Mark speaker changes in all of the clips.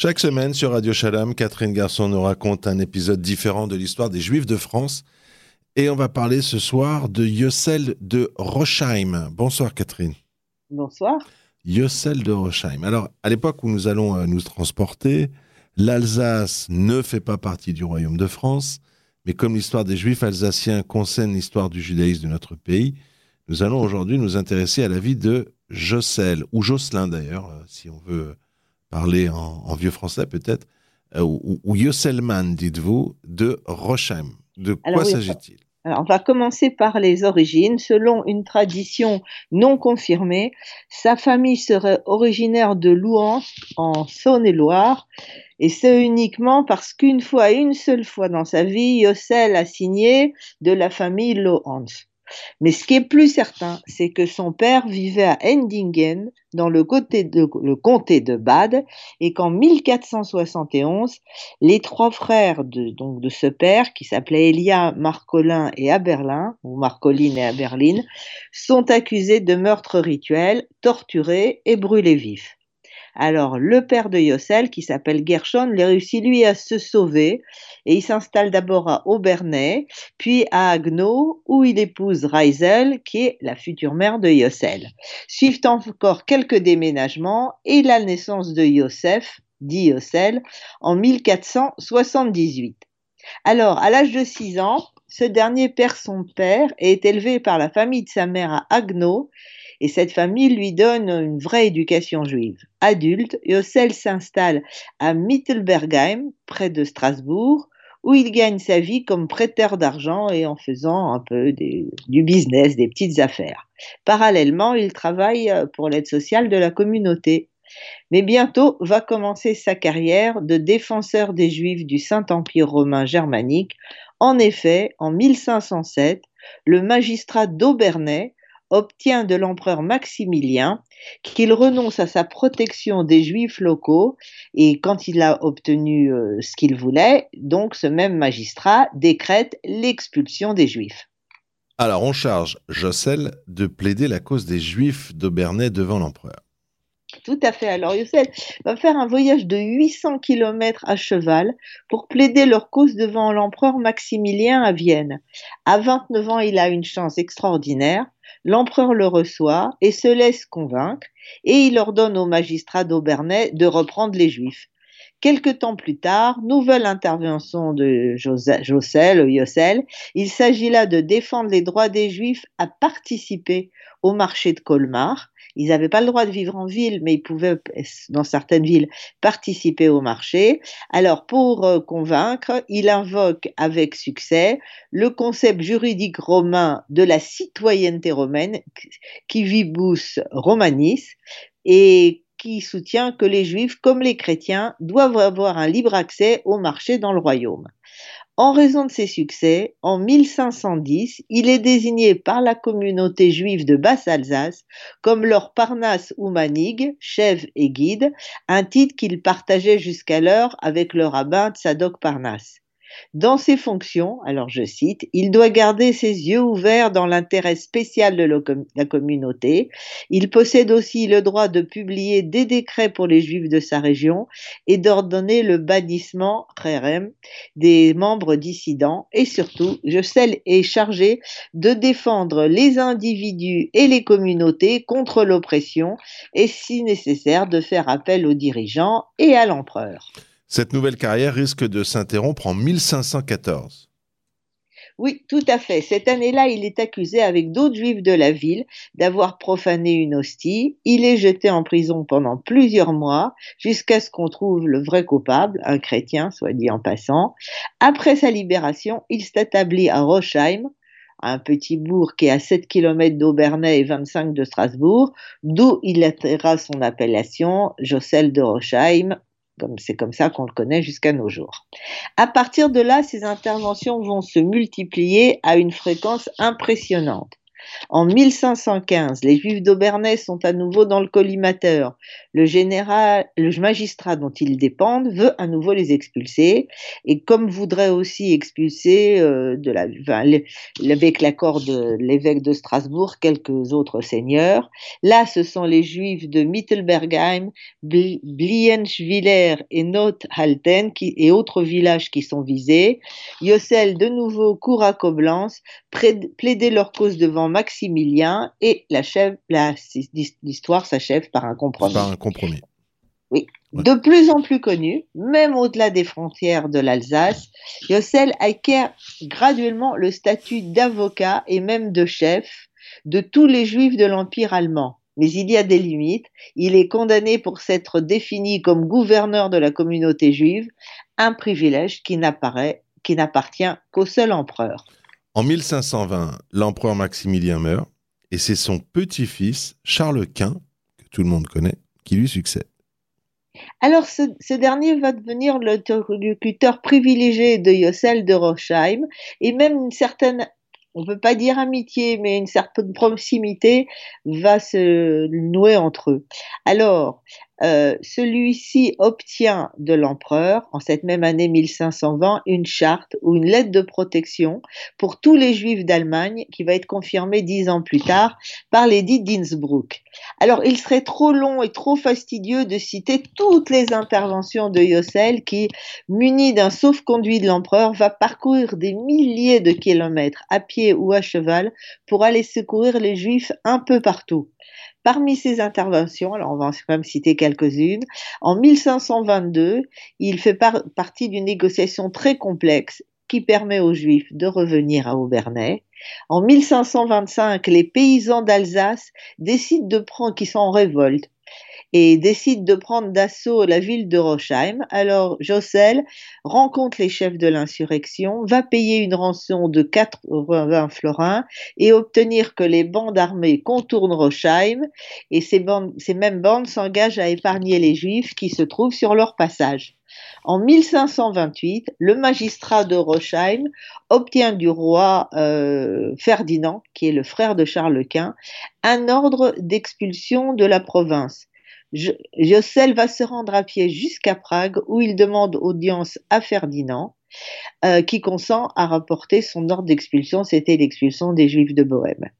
Speaker 1: Chaque semaine sur Radio Shalom, Catherine Garçon nous raconte un épisode différent de l'histoire des Juifs de France. Et on va parler ce soir de Yossel de Rochheim. Bonsoir Catherine.
Speaker 2: Bonsoir.
Speaker 1: Yossel de Rochheim. Alors, à l'époque où nous allons euh, nous transporter, l'Alsace ne fait pas partie du Royaume de France, mais comme l'histoire des Juifs alsaciens concerne l'histoire du judaïsme de notre pays, nous allons aujourd'hui nous intéresser à la vie de Jossel, ou Josselin d'ailleurs, euh, si on veut parler en, vieux français peut-être, euh, ou, ou Yosselman, dites-vous, de Rochheim. De quoi s'agit-il?
Speaker 2: on va commencer par les origines. Selon une tradition non confirmée, sa famille serait originaire de Louhans, en Saône-et-Loire, et ce uniquement parce qu'une fois, une seule fois dans sa vie, Yossel a signé de la famille Lohans. Mais ce qui est plus certain, c'est que son père vivait à Endingen, dans le, comté de Bade, et qu'en 1471, les trois frères de, donc de ce père, qui s'appelaient Elia, Marcolin et Aberlin, ou Marcoline et Aberline, sont accusés de meurtre rituel, torturés et brûlés vifs. Alors, le père de Yossel, qui s'appelle Gershon, il réussit lui à se sauver et il s'installe d'abord à Aubernais, puis à Agno, où il épouse Reisel, qui est la future mère de Yossel. Suivent encore quelques déménagements et la naissance de Yosef, dit Yossel, en 1478. Alors, à l'âge de 6 ans, ce dernier perd son père et est élevé par la famille de sa mère à Agno et cette famille lui donne une vraie éducation juive. Adulte, Yossel s'installe à Mittelbergheim, près de Strasbourg, où il gagne sa vie comme prêteur d'argent et en faisant un peu du business, des petites affaires. Parallèlement, il travaille euh, pour l'aide sociale de la communauté. Mais bientôt va commencer sa carrière de défenseur des Juifs du Saint-Empire romain germanique. En effet, en 1507, le magistrat d'Aubernais obtient de l'empereur Maximilien qu'il renonce à sa protection des juifs locaux et quand il a obtenu euh, ce qu'il voulait, donc ce même magistrat décrète l'expulsion des juifs.
Speaker 1: Alors on charge Jossel de plaider la cause des juifs d'Aubernais devant l'empereur.
Speaker 2: Tout à fait. Alors Yossel va faire un voyage de 800 km à cheval pour plaider leur cause devant l'empereur Maximilien à Vienne. À 29 ans, il a une chance extraordinaire L'empereur le reçoit et se laisse convaincre, et il ordonne au magistrat d'Aubernais de reprendre les Juifs. Quelque temps plus tard, nouvelle intervention de Jossel, Yossel. Il s'agit là de défendre les droits des Juifs à participer au marché de Colmar. Ils n'avaient pas le droit de vivre en ville, mais ils pouvaient, dans certaines villes, participer au marché. Alors, pour euh, convaincre, il invoque avec succès le concept juridique romain de la citoyenneté romaine, qui vibus romanis, et qui soutient que les juifs, comme les chrétiens, doivent avoir un libre accès au marché dans le royaume. En raison de ses succès, en 1510, il est désigné par la communauté juive de Basse-Alsace comme leur Parnasse ou Manig, chef et guide, un titre qu'il partageait jusqu'alors avec le rabbin Tzadok Parnasse. Dans ses fonctions, alors je cite, il doit garder ses yeux ouverts dans l'intérêt spécial de la communauté. Il possède aussi le droit de publier des décrets pour les juifs de sa région et d'ordonner le bannissement des membres dissidents. Et surtout, je est chargé de défendre les individus et les communautés contre l'oppression et si nécessaire de faire appel aux dirigeants et à l'empereur.
Speaker 1: Cette nouvelle carrière risque de s'interrompre en 1514.
Speaker 2: Oui, tout à fait. Cette année-là, il est accusé avec d'autres juifs de la ville d'avoir profané une hostie. Il est jeté en prison pendant plusieurs mois jusqu'à ce qu'on trouve le vrai coupable, un chrétien, soit dit en passant. Après sa libération, il s'établit à Rochheim, un petit bourg qui est à 7 km d'Aubernais et 25 de Strasbourg, d'où il atterra son appellation, Jossel de Rochheim, c'est comme ça qu'on le connaît jusqu'à nos jours. À partir de là, ces interventions vont se multiplier à une fréquence impressionnante. En 1515, les Juifs d'Aubernais sont à nouveau dans le collimateur. Le général, le magistrat dont ils dépendent veut à nouveau les expulser et comme voudrait aussi expulser euh, avec l'accord de l'évêque de Strasbourg quelques autres seigneurs. Là, ce sont les Juifs de Mittelbergheim, Blienschwiller et Nothalten et autres villages qui sont visés. Yossel de nouveau court à Coblence, plaider leur cause devant Maximilien et l'histoire s'achève par un compromis.
Speaker 1: Par un compromis.
Speaker 2: Oui. De plus en plus connu, même au-delà des frontières de l'Alsace, Yossel acquiert graduellement le statut d'avocat et même de chef de tous les juifs de l'Empire allemand. Mais il y a des limites. Il est condamné pour s'être défini comme gouverneur de la communauté juive, un privilège qui n'appartient qu'au seul empereur.
Speaker 1: En 1520, l'empereur Maximilien meurt et c'est son petit-fils, Charles Quint, que tout le monde connaît, qui lui succède.
Speaker 2: Alors, ce, dernier va devenir l'interlocuteur privilégié de Yossel de Rochheim et même une certaine on ne peut pas dire amitié, mais une certaine proximité va se nouer entre eux. Alors, euh, celui-ci obtient de l'empereur, en cette même année 1520, une charte ou une lettre de protection pour tous les juifs d'Allemagne qui va être confirmée dix ans plus tard par l'édit d'Innsbruck. Alors, il serait trop long et trop fastidieux de citer toutes les interventions de Yossel qui, muni d'un sauf-conduit de l'empereur, va parcourir des milliers de kilomètres à pied ou à cheval pour aller secourir les juifs un peu partout. Parmi ces interventions, on va quand même citer quelques-unes, en 1522, il fait partie d'une négociation très complexe qui permet aux Juifs de revenir à Aubernais. En 1525, les paysans d'Alsace décident de prendre, qui sont en révolte, et décide de prendre d'assaut la ville de Rochheim. Alors Jossel rencontre les chefs de l'insurrection, va payer une rançon de 80 florins et obtenir que les bandes armées contournent Rochheim et ces, bandes, ces mêmes bandes s'engagent à épargner les juifs qui se trouvent sur leur passage. En 1528, le magistrat de Rochheim obtient du roi euh, Ferdinand, qui est le frère de Charles Quint, un ordre d'expulsion de la province. Jossel va se rendre à pied jusqu'à Prague où il demande audience à Ferdinand, euh, qui consent à rapporter son ordre d'expulsion, c'était l'expulsion des Juifs de Bohême.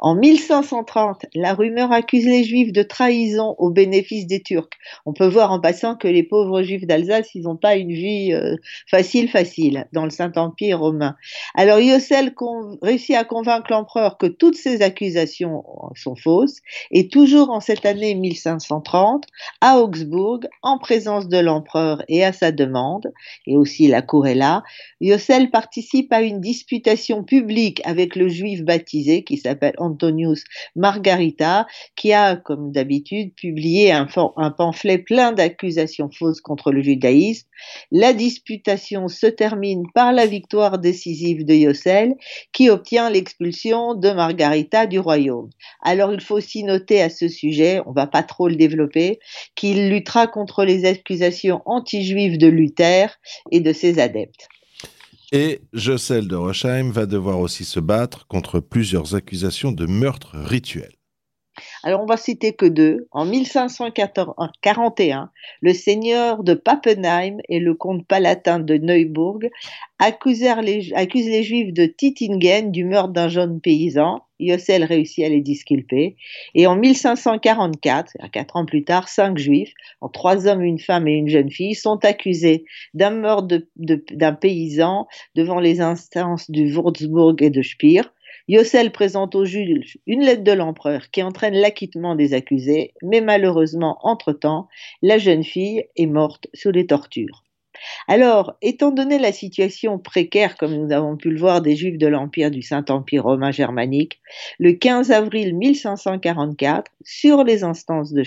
Speaker 2: En 1530, la rumeur accuse les Juifs de trahison au bénéfice des Turcs. On peut voir en passant que les pauvres Juifs d'Alsace, ils n'ont pas une vie euh, facile, facile dans le Saint-Empire romain. Alors Yossel réussit à convaincre l'empereur que toutes ces accusations sont fausses et toujours en cette année 1530, à Augsbourg, en présence de l'empereur et à sa demande, et aussi la cour est là, Yossel participe à une disputation publique avec le juif baptisé qui s'appelle Antonius Margarita, qui a, comme d'habitude, publié un, pamphlet plein d'accusations fausses contre le judaïsme. La disputation se termine par la victoire décisive de Yossel, qui obtient l'expulsion de Margarita du royaume. Alors il faut aussi noter à ce sujet, on va pas trop le développer, qu'il luttera contre les accusations anti-juives de Luther et de ses adeptes.
Speaker 1: Et Jossel de Rochheim va devoir aussi se battre contre plusieurs accusations de meurtre rituel.
Speaker 2: Alors on va citer que deux. En 1541, le seigneur de Pappenheim et le comte palatin de Neuburg accusent les, juifs de Tittingen du meurtre d'un jeune paysan. Yossel réussit à les disculper. Et en 1544, quatre ans plus tard, cinq juifs, trois hommes, une femme et une jeune fille, sont accusés d'un meurtre d'un paysan devant les instances du Würzburg et de Speer. Yossel présente au juge une lettre de l'empereur qui entraîne l'acquittement des accusés, mais malheureusement, entre-temps, la jeune fille est morte sous les tortures. Alors, étant donné la situation précaire, comme nous avons pu le voir, des Juifs de l'Empire du Saint-Empire romain germanique, le 15 avril 1544, sur les instances de,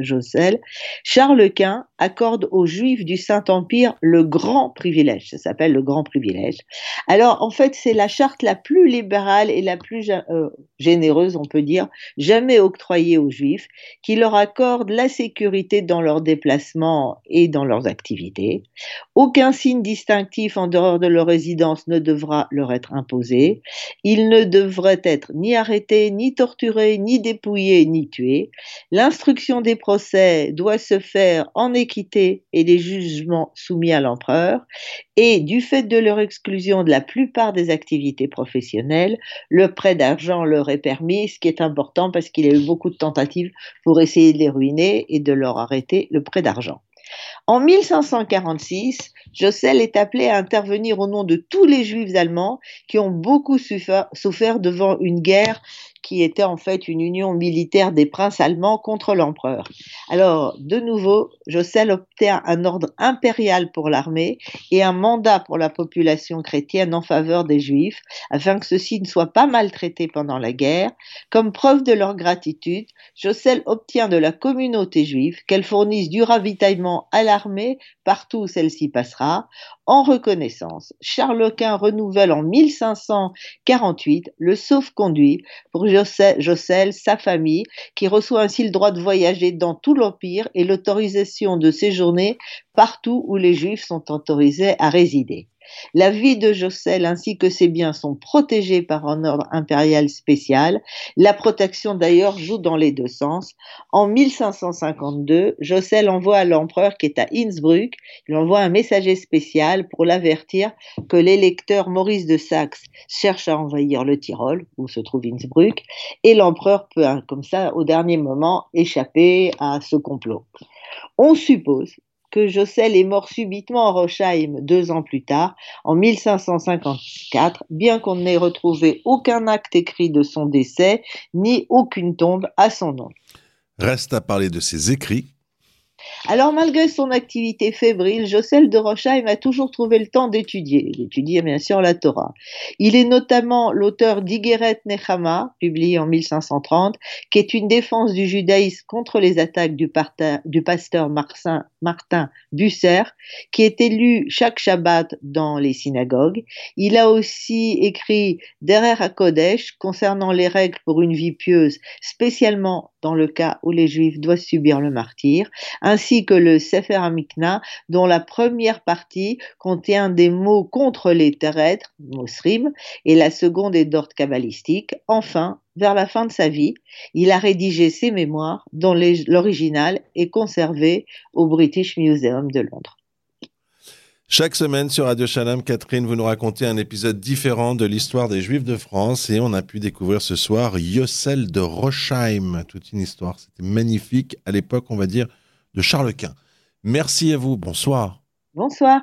Speaker 2: Jossel, Charles Quint accorde aux Juifs du Saint-Empire le grand privilège. Ça s'appelle le grand privilège. Alors, en fait, c'est la charte la plus libérale et la plus euh, généreuse, on peut dire, jamais octroyée aux Juifs, qui leur accorde la sécurité dans leurs déplacements et dans leurs activités Aucun signe distinctif en dehors de leur résidence ne devra leur être imposé. Ils ne devraient être ni arrêtés, ni torturés, ni dépouillés, ni tués. L'instruction des procès doit se faire en équité et les jugements soumis à l'empereur. Et du fait de leur exclusion de la plupart des activités professionnelles, le prêt d'argent leur est permis, ce qui est important parce qu'il y a eu beaucoup de tentatives pour essayer de les ruiner et de leur arrêter le prêt d'argent. En 1546, Jossel est appelé à intervenir au nom de tous les juifs allemands qui ont beaucoup souffert devant une guerre qui était en fait une union militaire des princes allemands contre l'empereur. Alors, de nouveau, Jossel obtient un ordre impérial pour l'armée et un mandat pour la population chrétienne en faveur des juifs, afin que ceux-ci ne soient pas maltraités pendant la guerre. Comme preuve de leur gratitude, Jossel obtient de la communauté juive qu'elle fournisse du ravitaillement à l'armée partout où celle-ci passera. En reconnaissance, Charles Quint renouvelle en 1548 le sauf-conduit pour Jossel, sa famille, qui reçoit ainsi le droit de voyager dans tout l'Empire et l'autorisation de séjourner partout où les Juifs sont autorisés à résider. La vie de Jossel ainsi que ses biens sont protégés par un ordre impérial spécial. La protection d'ailleurs joue dans les deux sens. En 1552, Jossel envoie à l'empereur qui est à Innsbruck, il envoie un messager spécial pour l'avertir que l'électeur Maurice de Saxe cherche à envahir le Tyrol, où se trouve Innsbruck, et l'empereur peut comme ça au dernier moment échapper à ce complot. On suppose que Jossel est mort subitement à Rochheim deux ans plus tard, en 1554, bien qu'on n'ait retrouvé aucun acte écrit de son décès, ni aucune tombe à son nom.
Speaker 1: Reste à parler de ses écrits
Speaker 2: alors, malgré son activité fébrile, Jossel de Rochheim a toujours trouvé le temps d'étudier, d'étudier bien sûr la Torah. Il est notamment l'auteur d'Igeret Nechama, publié en 1530, qui est une défense du judaïsme contre les attaques du, pasteur Martin, Martin Busser, qui est élu chaque Shabbat dans les synagogues. Il a aussi écrit Derer HaKodesh concernant les règles pour une vie pieuse, spécialement dans le cas où les Juifs doivent subir le martyr, ainsi que le Sefer Amikna, dont la première partie contient des mots contre les terrestres, Mosrim, et la seconde est d'ordre kabbalistique. Enfin, vers la fin de sa vie, il a rédigé ses mémoires, dont l'original est conservé au British Museum de Londres.
Speaker 1: Chaque semaine sur Radio Shalom, Catherine, vous nous racontez un épisode différent de l'histoire des Juifs de France et on a pu découvrir ce soir Yossel de Rochheim. Toute une histoire, c'était magnifique à l'époque, on va dire, de Charles Quint. Merci à vous, bonsoir.
Speaker 2: Bonsoir.